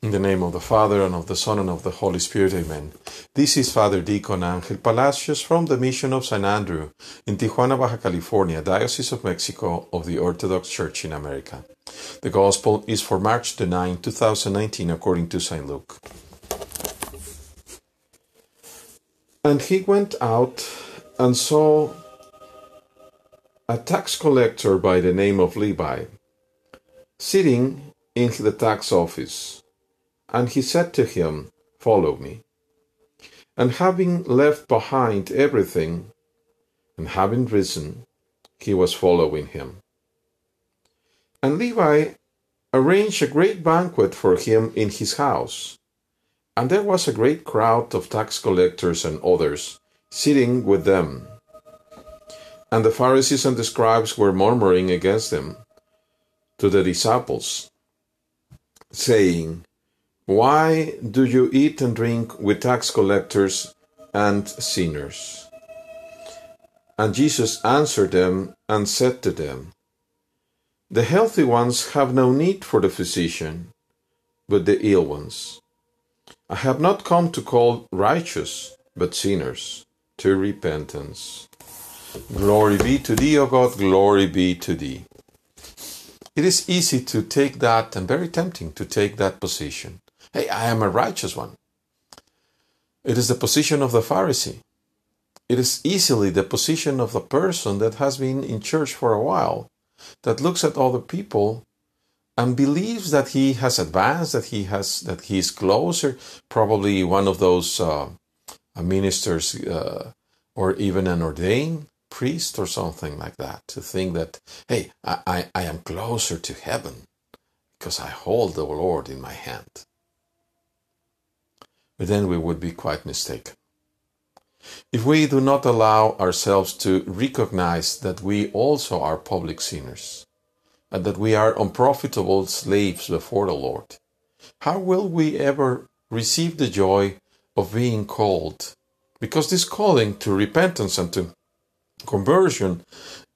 In the name of the Father, and of the Son, and of the Holy Spirit, amen. This is Father Deacon Angel Palacios from the Mission of St. Andrew in Tijuana, Baja California, Diocese of Mexico of the Orthodox Church in America. The Gospel is for March the 9, 2019, according to St. Luke. And he went out and saw a tax collector by the name of Levi sitting in the tax office. And he said to him, Follow me. And having left behind everything, and having risen, he was following him. And Levi arranged a great banquet for him in his house. And there was a great crowd of tax collectors and others sitting with them. And the Pharisees and the scribes were murmuring against them to the disciples, saying, why do you eat and drink with tax collectors and sinners? And Jesus answered them and said to them, The healthy ones have no need for the physician, but the ill ones. I have not come to call righteous, but sinners to repentance. Glory be to thee, O God, glory be to thee. It is easy to take that and very tempting to take that position. Hey, I am a righteous one. It is the position of the Pharisee. It is easily the position of the person that has been in church for a while, that looks at other people and believes that he has advanced, that he has, that he is closer, probably one of those uh, ministers uh, or even an ordained priest or something like that, to think that, hey, I, I, I am closer to heaven because I hold the Lord in my hand then we would be quite mistaken. If we do not allow ourselves to recognize that we also are public sinners, and that we are unprofitable slaves before the Lord, how will we ever receive the joy of being called? Because this calling to repentance and to conversion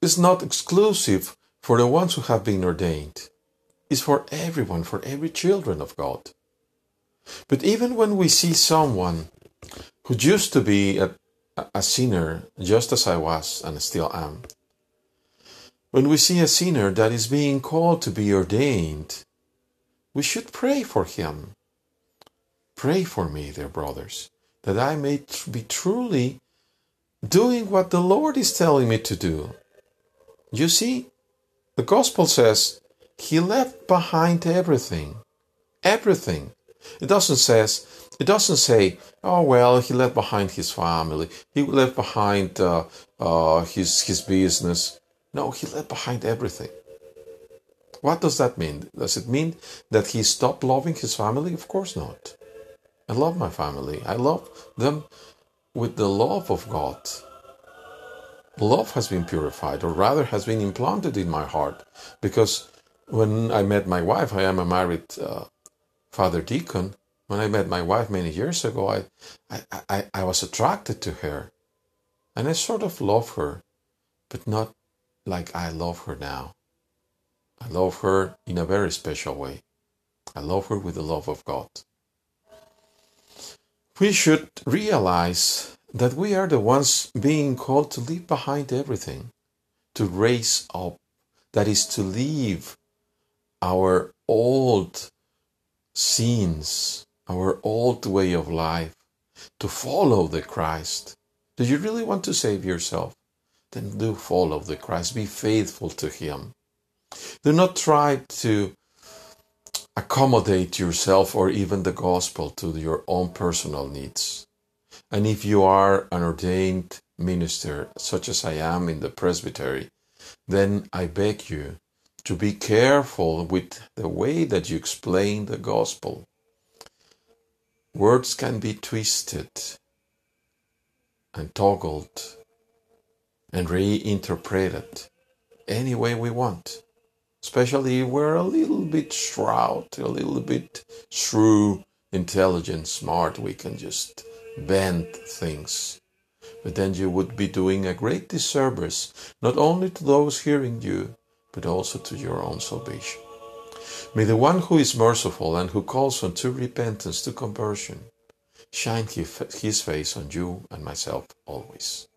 is not exclusive for the ones who have been ordained. It's for everyone, for every children of God. But even when we see someone who used to be a, a sinner, just as I was and still am, when we see a sinner that is being called to be ordained, we should pray for him. Pray for me, dear brothers, that I may be truly doing what the Lord is telling me to do. You see, the Gospel says he left behind everything. Everything. It doesn't says it doesn't say, oh well, he left behind his family, he left behind uh, uh, his his business. No, he left behind everything. What does that mean? Does it mean that he stopped loving his family? Of course not. I love my family. I love them with the love of God. Love has been purified, or rather, has been implanted in my heart, because when I met my wife, I am a married uh, Father Deacon, when I met my wife many years ago, I, I, I, I was attracted to her. And I sort of love her, but not like I love her now. I love her in a very special way. I love her with the love of God. We should realize that we are the ones being called to leave behind everything, to raise up, that is, to leave our old sins, our old way of life, to follow the Christ. Do you really want to save yourself? Then do follow the Christ. Be faithful to Him. Do not try to accommodate yourself or even the gospel to your own personal needs. And if you are an ordained minister, such as I am in the presbytery, then I beg you to be careful with the way that you explain the gospel. Words can be twisted and toggled and reinterpreted any way we want. Especially if we're a little bit shrewd, a little bit shrewd, intelligent, smart, we can just bend things. But then you would be doing a great disservice, not only to those hearing you, but also to your own salvation. May the one who is merciful and who calls on unto repentance to conversion shine his face on you and myself always.